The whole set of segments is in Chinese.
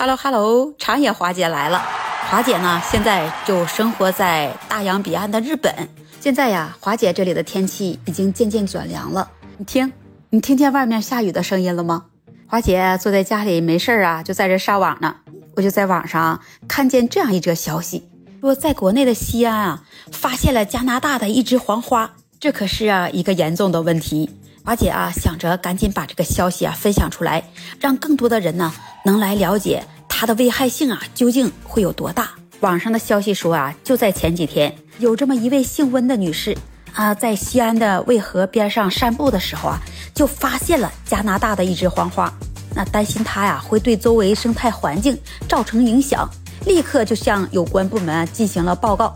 Hello Hello，长野华姐来了。华姐呢，现在就生活在大洋彼岸的日本。现在呀，华姐这里的天气已经渐渐转凉了。你听，你听见外面下雨的声音了吗？华姐坐在家里没事儿啊，就在这上网呢。我就在网上看见这样一则消息，说在国内的西安啊，发现了加拿大的一枝黄花，这可是啊一个严重的问题。华姐啊，想着赶紧把这个消息啊分享出来，让更多的人呢能来了解它的危害性啊究竟会有多大。网上的消息说啊，就在前几天，有这么一位姓温的女士啊，在西安的渭河边上散步的时候啊，就发现了加拿大的一枝黄花。那担心它呀会对周围生态环境造成影响，立刻就向有关部门进行了报告。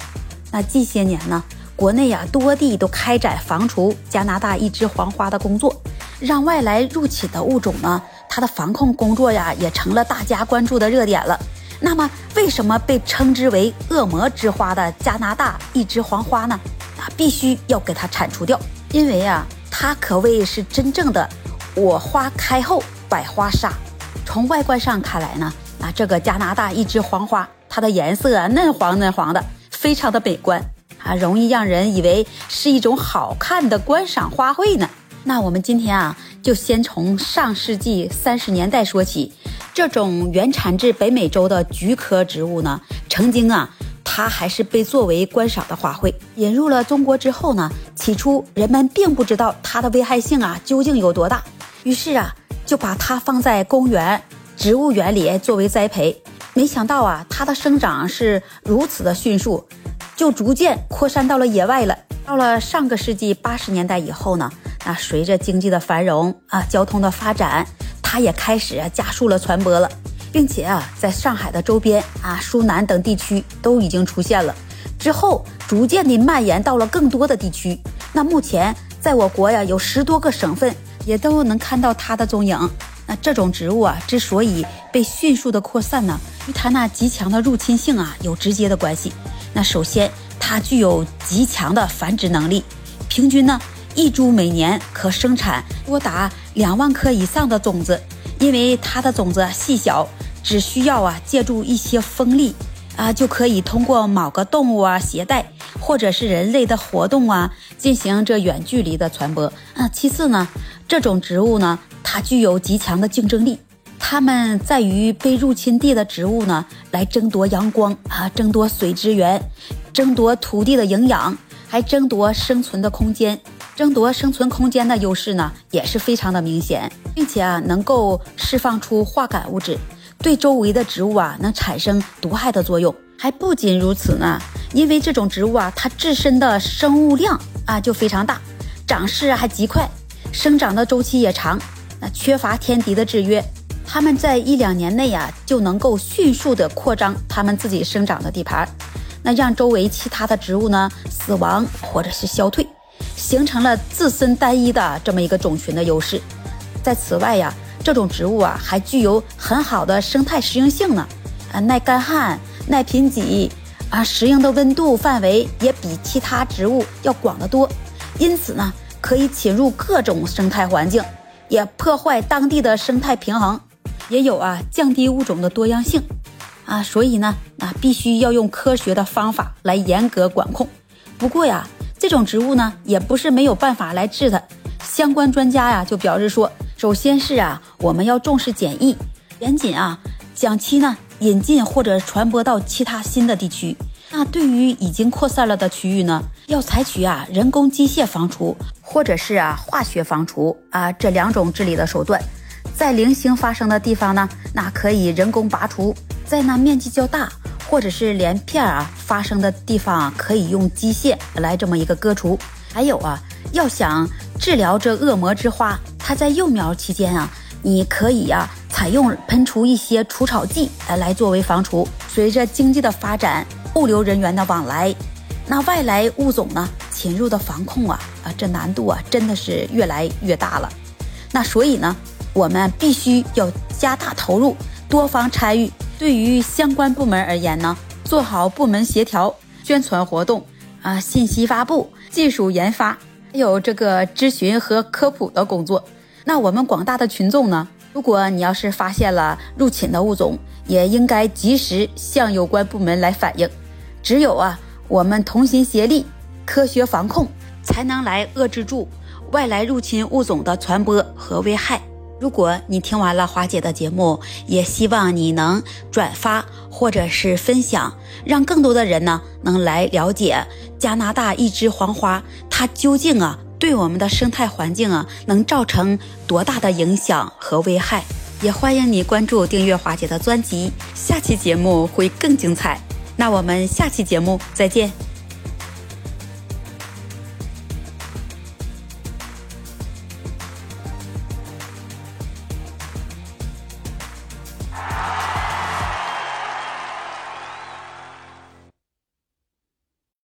那近些年呢？国内呀，多地都开展防除加拿大一枝黄花的工作，让外来入侵的物种呢，它的防控工作呀，也成了大家关注的热点了。那么，为什么被称之为“恶魔之花”的加拿大一枝黄花呢？啊，必须要给它铲除掉，因为啊，它可谓是真正的“我花开后百花杀”。从外观上看来呢，啊，这个加拿大一枝黄花，它的颜色嫩黄嫩黄的，非常的美观。啊，容易让人以为是一种好看的观赏花卉呢。那我们今天啊，就先从上世纪三十年代说起。这种原产自北美洲的菊科植物呢，曾经啊，它还是被作为观赏的花卉。引入了中国之后呢，起初人们并不知道它的危害性啊究竟有多大，于是啊，就把它放在公园、植物园里作为栽培。没想到啊，它的生长是如此的迅速。就逐渐扩散到了野外了。到了上个世纪八十年代以后呢，那随着经济的繁荣啊，交通的发展，它也开始啊加速了传播了，并且啊，在上海的周边啊、苏南等地区都已经出现了。之后逐渐的蔓延到了更多的地区。那目前在我国呀，有十多个省份也都能看到它的踪影。那这种植物啊，之所以被迅速的扩散呢，与它那极强的入侵性啊有直接的关系。那首先，它具有极强的繁殖能力，平均呢，一株每年可生产多达两万颗以上的种子。因为它的种子细小，只需要啊借助一些风力啊，就可以通过某个动物啊携带，或者是人类的活动啊，进行这远距离的传播。啊，其次呢，这种植物呢，它具有极强的竞争力。它们在与被入侵地的植物呢来争夺阳光啊，争夺水资源，争夺土地的营养，还争夺生存的空间。争夺生存空间的优势呢也是非常的明显，并且啊能够释放出化感物质，对周围的植物啊能产生毒害的作用。还不仅如此呢，因为这种植物啊它自身的生物量啊就非常大，长势还极快，生长的周期也长，那缺乏天敌的制约。它们在一两年内呀，就能够迅速的扩张它们自己生长的地盘，那让周围其他的植物呢死亡或者是消退，形成了自身单一的这么一个种群的优势。在此外呀，这种植物啊还具有很好的生态适应性呢，啊耐干旱、耐贫瘠，啊适应的温度范围也比其他植物要广得多，因此呢可以侵入各种生态环境，也破坏当地的生态平衡。也有啊，降低物种的多样性，啊，所以呢，啊，必须要用科学的方法来严格管控。不过呀，这种植物呢，也不是没有办法来治它。相关专家呀，就表示说，首先是啊，我们要重视检疫，严谨啊，将其呢引进或者传播到其他新的地区。那对于已经扩散了的区域呢，要采取啊人工机械防除，或者是啊化学防除啊这两种治理的手段。在零星发生的地方呢，那可以人工拔除；在那面积较大或者是连片啊发生的地方，可以用机械来这么一个割除。还有啊，要想治疗这恶魔之花，它在幼苗期间啊，你可以呀采用喷除一些除草剂来作为防除。随着经济的发展，物流人员的往来，那外来物种呢侵入的防控啊啊，这难度啊真的是越来越大了。那所以呢。我们必须要加大投入，多方参与。对于相关部门而言呢，做好部门协调、宣传活动啊、信息发布、技术研发，还有这个咨询和科普的工作。那我们广大的群众呢，如果你要是发现了入侵的物种，也应该及时向有关部门来反映。只有啊，我们同心协力，科学防控，才能来遏制住外来入侵物种的传播和危害。如果你听完了华姐的节目，也希望你能转发或者是分享，让更多的人呢能来了解加拿大一枝黄花，它究竟啊对我们的生态环境啊能造成多大的影响和危害。也欢迎你关注订阅华姐的专辑，下期节目会更精彩。那我们下期节目再见。